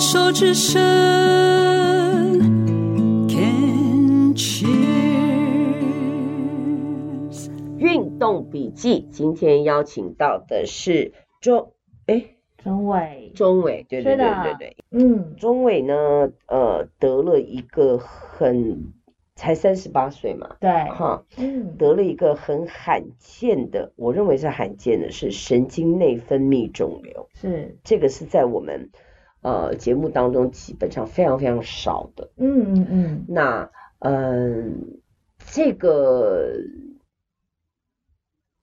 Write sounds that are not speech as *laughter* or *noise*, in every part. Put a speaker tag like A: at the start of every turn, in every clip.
A: 手之声，Can cheers。
B: 运动笔记，今天邀请到的是钟，哎，
C: 钟伟，
B: 钟伟，对对对对对，
C: 嗯，
B: 钟伟呢，呃，得了一个很。才三十八岁嘛，
C: 对，
B: 哈，
C: 嗯，
B: 得了一个很罕见的，我认为是罕见的，是神经内分泌肿瘤，
C: 是，
B: 这个是在我们呃节目当中基本上非常非常少的，
C: 嗯嗯嗯，
B: 那嗯，这个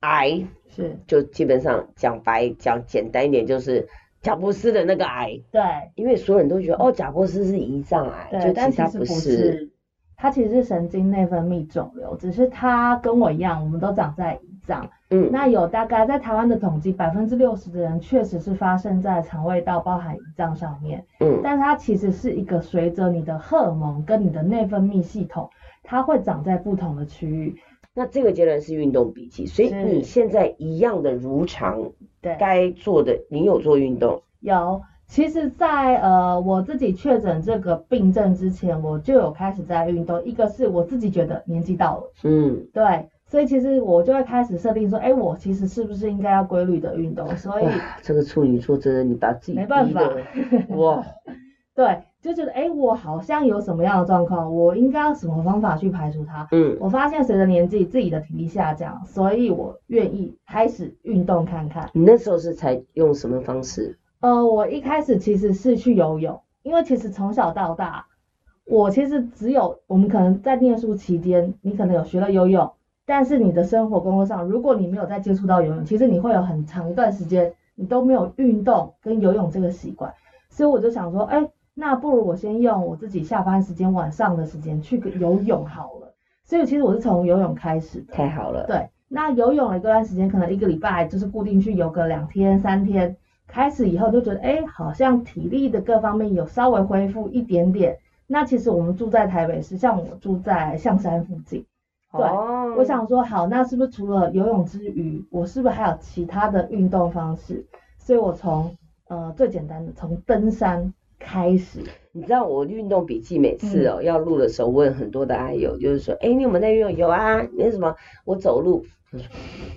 B: 癌
C: 是，
B: 就基本上讲白讲简单一点，就是贾伯斯的那个癌，
C: 对，
B: 因为所有人都觉得哦，贾伯斯是胰脏癌，
C: 对，
B: 但其他
C: 不
B: 不
C: 是。他其实是神经内分泌肿瘤，只是他跟我一样，我们都长在胰脏。
B: 嗯，
C: 那有大概在台湾的统计，百分之六十的人确实是发生在肠胃道，包含胰脏上面。
B: 嗯，
C: 但它其实是一个随着你的荷尔蒙跟你的内分泌系统，它会长在不同的区域。
B: 那这个阶段是运动笔记，所以你现在一样的如常，对，该做的，你有做运动？
C: 有。其实在，在呃我自己确诊这个病症之前，我就有开始在运动。一个是我自己觉得年纪到了，
B: 嗯，
C: 对，所以其实我就会开始设定说，哎，我其实是不是应该要规律的运动？所以
B: 这个处女座真的，你把自己
C: 没办法，
B: 哇，*laughs*
C: 对，就觉得哎，我好像有什么样的状况，我应该要什么方法去排除它？
B: 嗯，
C: 我发现随着年纪，自己的体力下降，所以我愿意开始运动看看。
B: 你那时候是采用什么方式？
C: 呃，我一开始其实是去游泳，因为其实从小到大，我其实只有我们可能在念书期间，你可能有学了游泳，但是你的生活工作上，如果你没有再接触到游泳，其实你会有很长一段时间你都没有运动跟游泳这个习惯，所以我就想说，哎，那不如我先用我自己下班时间晚上的时间去游泳好了。所以其实我是从游泳开始的。
B: 太好了。
C: 对，那游泳了一段时间，可能一个礼拜就是固定去游个两天三天。开始以后就觉得，哎，好像体力的各方面有稍微恢复一点点。那其实我们住在台北市，像我住在象山附近，对，我想说，好，那是不是除了游泳之余，我是不是还有其他的运动方式？所以我从呃最简单的从登山开始。
B: 你知道我运动笔记每次哦、嗯、要录的时候，问很多的爱友，就是说，哎，你有没有在运动？有啊，那什么，我走路。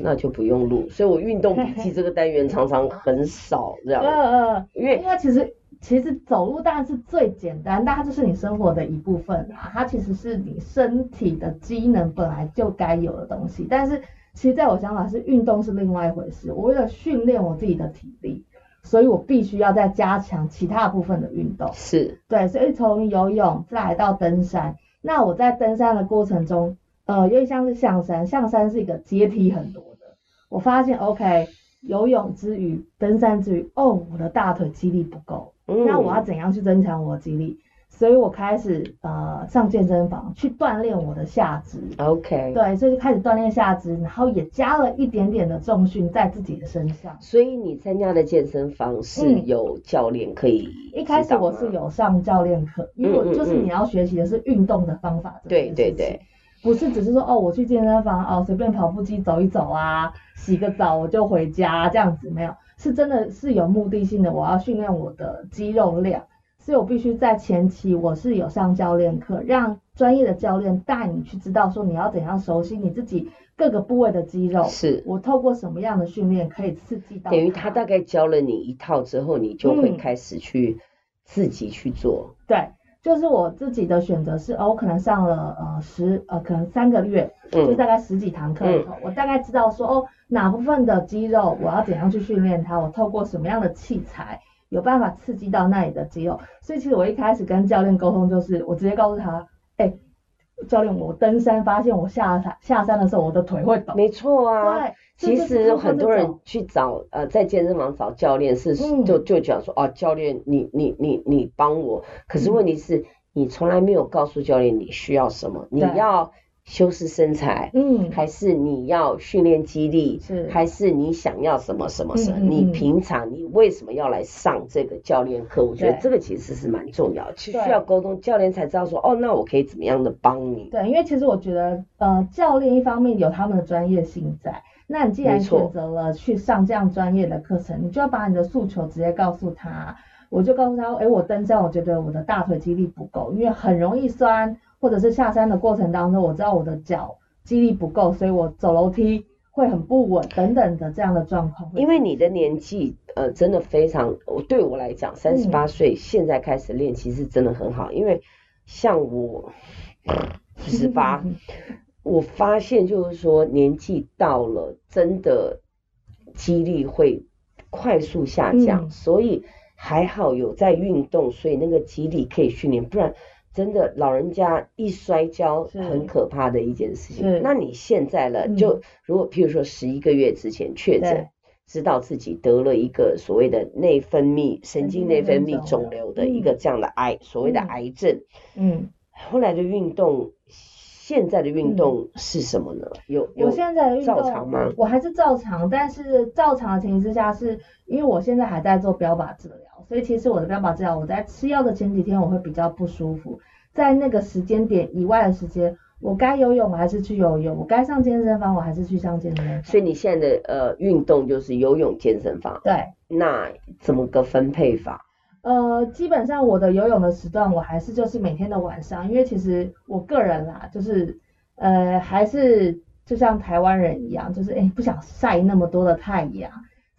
B: 那就不用录，所以我运动笔记 *laughs* 这个单元常常很少这样。
C: 嗯嗯，因为因为其实其实走路当然是最简单，但它就是你生活的一部分啊，它其实是你身体的机能本来就该有的东西。但是其实在我想法是运动是另外一回事，我为了训练我自己的体力，所以我必须要再加强其他部分的运动。
B: 是，
C: 对，所以从游泳再来到登山，那我在登山的过程中。呃，因为像是象山，象山是一个阶梯很多的。我发现，OK，游泳之余，登山之余，哦，我的大腿肌力不够，嗯，那我要怎样去增强我的肌力？所以我开始呃上健身房去锻炼我的下肢。
B: OK，
C: 对，所以就开始锻炼下肢，然后也加了一点点的重训在自己的身上。
B: 所以你参加的健身房是有教练可以，
C: 嗯？一开始我是有上教练课，因为我就是你要学习的是运动的方法。
B: 对对对。
C: 不是只是说哦，我去健身房哦，随便跑步机走一走啊，洗个澡我就回家这样子，没有，是真的是有目的性的，我要训练我的肌肉量，所以我必须在前期我是有上教练课，让专业的教练带你去知道说你要怎样熟悉你自己各个部位的肌肉，
B: 是。
C: 我透过什么样的训练可以刺激到，
B: 等于他大概教了你一套之后，你就会开始去自己去做，
C: 嗯、对。就是我自己的选择是，哦，我可能上了呃十呃可能三个月，就大概十几堂课以后，我大概知道说，哦，哪部分的肌肉我要怎样去训练它，我透过什么样的器材有办法刺激到那里的肌肉。所以其实我一开始跟教练沟通就是，我直接告诉他，哎，教练，我登山发现我下山下山的时候我的腿会抖。
B: 没错啊。
C: 对。
B: 其实很多人去找呃，在健身房找教练是就就讲说哦，教练你你你你帮我，可是问题是你从来没有告诉教练你需要什么，你要修饰身材，嗯，还是你要训练肌力，是还是你想要什么什么什么？你平常你为什么要来上这个教练课？我觉得这个其实是蛮重要，其实需要沟通，教练才知道说哦，那我可以怎么样的帮你？
C: 对，因为其实我觉得呃，教练一方面有他们的专业性在。那你既然选择了去上这样专业的课程，你就要把你的诉求直接告诉他。我就告诉他，哎，我登山，我觉得我的大腿肌力不够，因为很容易酸，或者是下山的过程当中，我知道我的脚肌力不够，所以我走楼梯会很不稳等等的这样的状况。
B: 因为你的年纪，呃，真的非常，对我来讲，三十八岁现在开始练，其实真的很好，因为像我 *laughs* 十八，*laughs* 我发现就是说年纪到了，真的肌力会快速下降，嗯、所以。还好有在运动，所以那个肌力可以训练，不然真的老人家一摔跤很可怕的一件事情。那你现在了，就如果譬如说十一个月之前确诊，知道自己得了一个所谓的内分泌神经内分泌肿瘤的一个这样的癌，所谓的癌症。嗯，后来的运动。现在的运动是什么呢？嗯、有，有
C: 我现在的运动
B: 照常吗？
C: 我还是照常，但是照常的情形之下，是因为我现在还在做标靶治疗，所以其实我的标靶治疗，我在吃药的前几天我会比较不舒服，在那个时间点以外的时间，我该游泳我还是去游泳，我该上健身房我还是去上健身房。
B: 所以你现在的呃运动就是游泳、健身房。
C: 对。
B: 那怎么个分配法？
C: 呃，基本上我的游泳的时段，我还是就是每天的晚上，因为其实我个人啦，就是呃还是就像台湾人一样，就是诶不想晒那么多的太阳，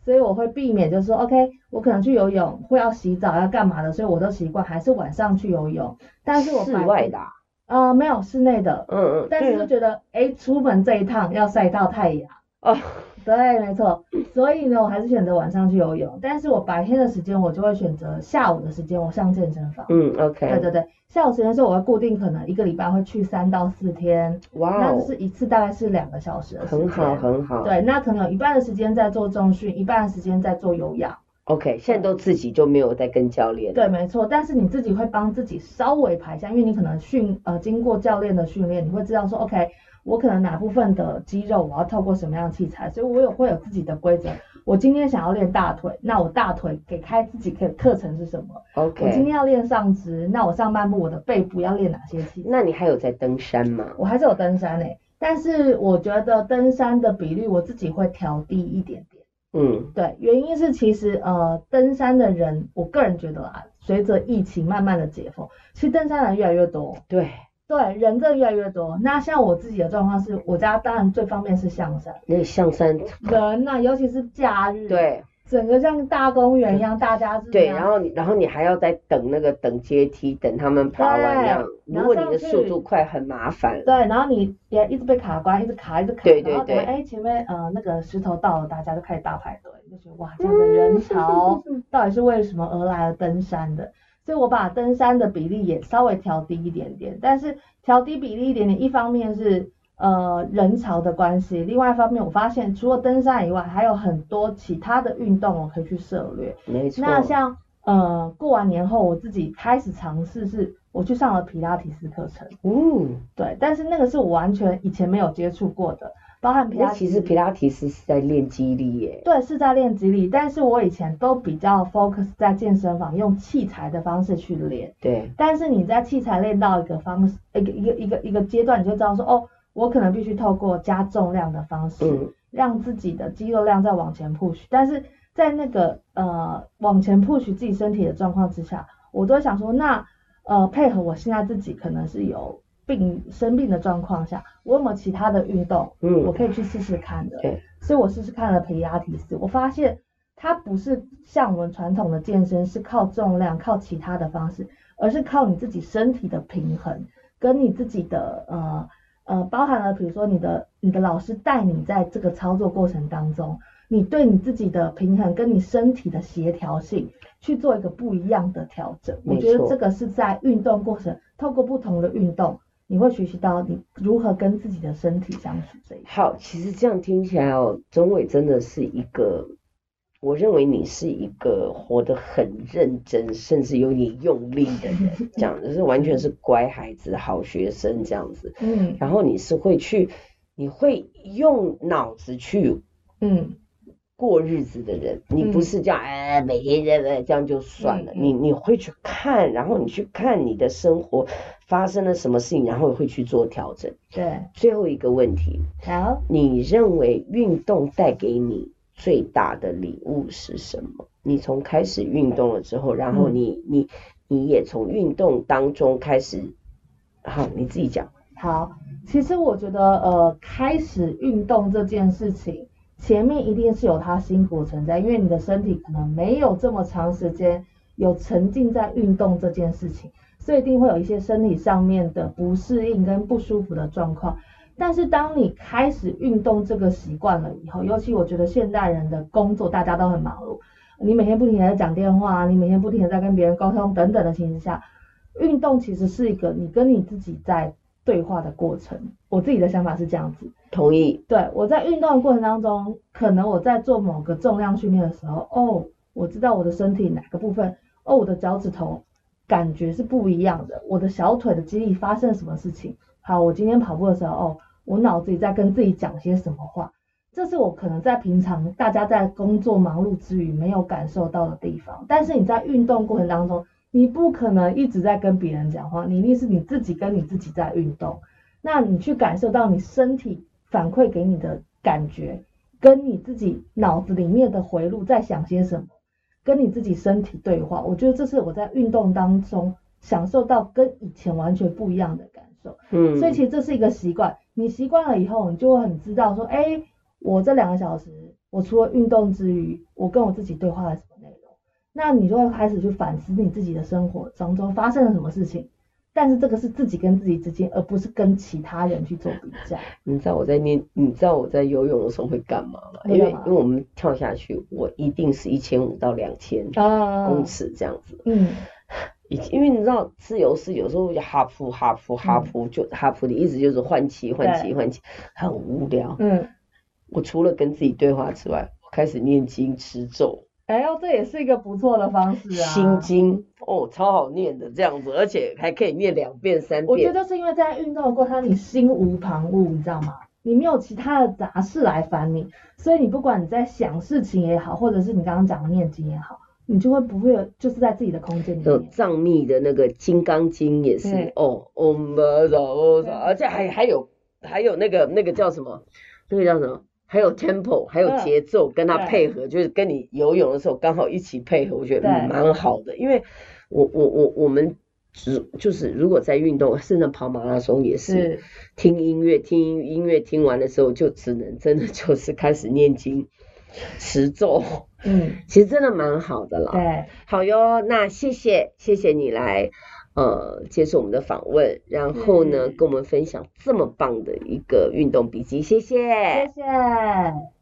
C: 所以我会避免就是说，OK，我可能去游泳会要洗澡要干嘛的，所以我都习惯还是晚上去游泳。但是我
B: 室外的啊？
C: 呃，没有室内的，
B: 嗯嗯，
C: 但是就觉得诶出门这一趟要晒到太阳。
B: 哦，
C: 对，没错，所以呢，我还是选择晚上去游泳，但是我白天的时间我就会选择下午的时间我上健身房。
B: 嗯，OK。
C: 对对对，下午时间是我会固定可能一个礼拜会去三到四天，
B: 哇、wow，
C: 那就是一次大概是两个小时的时间。
B: 很好，很好。
C: 对，那可能有一半的时间在做重训，一半的时间在做有氧。
B: OK，现在都自己就没有在跟教练。
C: 对，没错，但是你自己会帮自己稍微排一下，因为你可能训呃经过教练的训练，你会知道说 OK。我可能哪部分的肌肉，我要透过什么样的器材，所以我有会有自己的规则。我今天想要练大腿，那我大腿给开自己的课程是什么
B: ？OK。
C: 我今天要练上肢，那我上半部我的背部要练哪些器材？
B: 那你还有在登山吗？
C: 我还是有登山诶、欸，但是我觉得登山的比率我自己会调低一点点。
B: 嗯，
C: 对，原因是其实呃登山的人，我个人觉得啊，随着疫情慢慢的解封，其实登山的人越来越多。
B: 对。
C: 对，人真的越来越多。那像我自己的状况是，我家当然最方便是象山。
B: 那象山
C: 人呐、啊，尤其是假日，
B: 对，
C: 整个像大公园一样，大家是。
B: 对，然后你，然后你还要再等那个等阶梯，等他们爬完这样。如果你的速度快，很麻烦。
C: 对，然后你也一直被卡关，一直卡，一直卡。
B: 对对对。
C: 哎，前面呃那个石头到了，大家就开始大排队，就觉得哇，这样的人潮到底是为什么而来的登山的？所以我把登山的比例也稍微调低一点点，但是调低比例一点点，一方面是呃人潮的关系，另外一方面我发现除了登山以外，还有很多其他的运动我可以去涉略。
B: 没错。
C: 那像呃过完年后，我自己开始尝试是，我去上了皮拉提斯课程。
B: 嗯，
C: 对，但是那个是我完全以前没有接触过的。包含皮拉提斯，
B: 其实皮拉提斯是在练肌力耶。
C: 对，是在练肌力，但是我以前都比较 focus 在健身房用器材的方式去练。
B: 对。
C: 但是你在器材练到一个方式，一个一个一个一个阶段，你就知道说，哦，我可能必须透过加重量的方式，嗯，让自己的肌肉量再往前 push。但是在那个呃往前 push 自己身体的状况之下，我都想说，那呃配合我现在自己可能是有。病生病的状况下，我有没有其他的运动，嗯，我可以去试试看的。对，所以我试试看了皮亚提斯，我发现它不是像我们传统的健身是靠重量、靠其他的方式，而是靠你自己身体的平衡，跟你自己的呃呃，包含了比如说你的你的老师带你在这个操作过程当中，你对你自己的平衡跟你身体的协调性去做一个不一样的调整。我觉得这个是在运动过程，透过不同的运动。你会学习到你如何跟自己的身体相处这一。
B: 好，其实这样听起来哦，钟伟真的是一个，我认为你是一个活得很认真，甚至有点用力的人，*laughs* 这样就是完全是乖孩子、好学生这样子。嗯。然后你是会去，你会用脑子去，嗯，过日子的人，你不是这样哎，每天在在这样就算了，你你会去看，然后你去看你的生活发生了什么事情，然后会去做调整。
C: 对，
B: 最后一个问题，
C: 好，
B: 你认为运动带给你最大的礼物是什么？你从开始运动了之后，然后你你你也从运动当中开始，好，你自己讲。
C: 好，其实我觉得呃，开始运动这件事情。前面一定是有他辛苦存在，因为你的身体可能没有这么长时间有沉浸在运动这件事情，所以一定会有一些身体上面的不适应跟不舒服的状况。但是当你开始运动这个习惯了以后，尤其我觉得现代人的工作大家都很忙碌，你每天不停的在讲电话，你每天不停的在跟别人沟通等等的情况下，运动其实是一个你跟你自己在对话的过程。我自己的想法是这样子。
B: 同意。
C: 对，我在运动的过程当中，可能我在做某个重量训练的时候，哦，我知道我的身体哪个部分，哦，我的脚趾头感觉是不一样的，我的小腿的肌力发生了什么事情。好，我今天跑步的时候，哦，我脑子里在跟自己讲些什么话，这是我可能在平常大家在工作忙碌之余没有感受到的地方。但是你在运动过程当中，你不可能一直在跟别人讲话，你一定是你自己跟你自己在运动，那你去感受到你身体。反馈给你的感觉，跟你自己脑子里面的回路在想些什么，跟你自己身体对话，我觉得这是我在运动当中享受到跟以前完全不一样的感受。嗯，所以其实这是一个习惯，你习惯了以后，你就会很知道说，哎，我这两个小时，我除了运动之余，我跟我自己对话了什么那你就会开始去反思你自己的生活当中发生了什么事情。但是这个是自己跟自己之间，而不是跟其他人去做比较。
B: 你知道我在念，你知道我在游泳的时候会干嘛吗？因为因为我们跳下去，我一定是一千五到两千公尺这样子。啊、嗯。因为你知道自由式有时候就哈噗哈噗哈噗，就哈噗的意思就是换气换气换气，很无聊。嗯。我除了跟自己对话之外，我开始念经持咒。
C: 哎呦，这也是一个不错的方式啊！
B: 心经哦，超好念的这样子，而且还可以念两遍三遍。
C: 我觉得是因为在运动的过程，你心无旁骛，你知道吗？你没有其他的杂事来烦你，所以你不管你在想事情也好，或者是你刚刚讲的念经也好，你就会不会有就是在自己的空间里面。
B: 有藏密的那个《金刚经》也是哦，哦，而且还还有还有那个那个叫什么？那个叫什么？还有 tempo，还有节奏，跟他配合，就是跟你游泳的时候刚好一起配合，我觉得蛮好的。因为我我我我们只就是如果在运动，甚至跑马拉松也是听音乐，听音乐听完的时候就只能真的就是开始念经持咒，嗯，*laughs* 其实真的蛮好的啦。
C: 对，
B: 好哟，那谢谢谢谢你来。呃，接受我们的访问，然后呢，跟我们分享这么棒的一个运动笔记，谢谢，
C: 谢谢。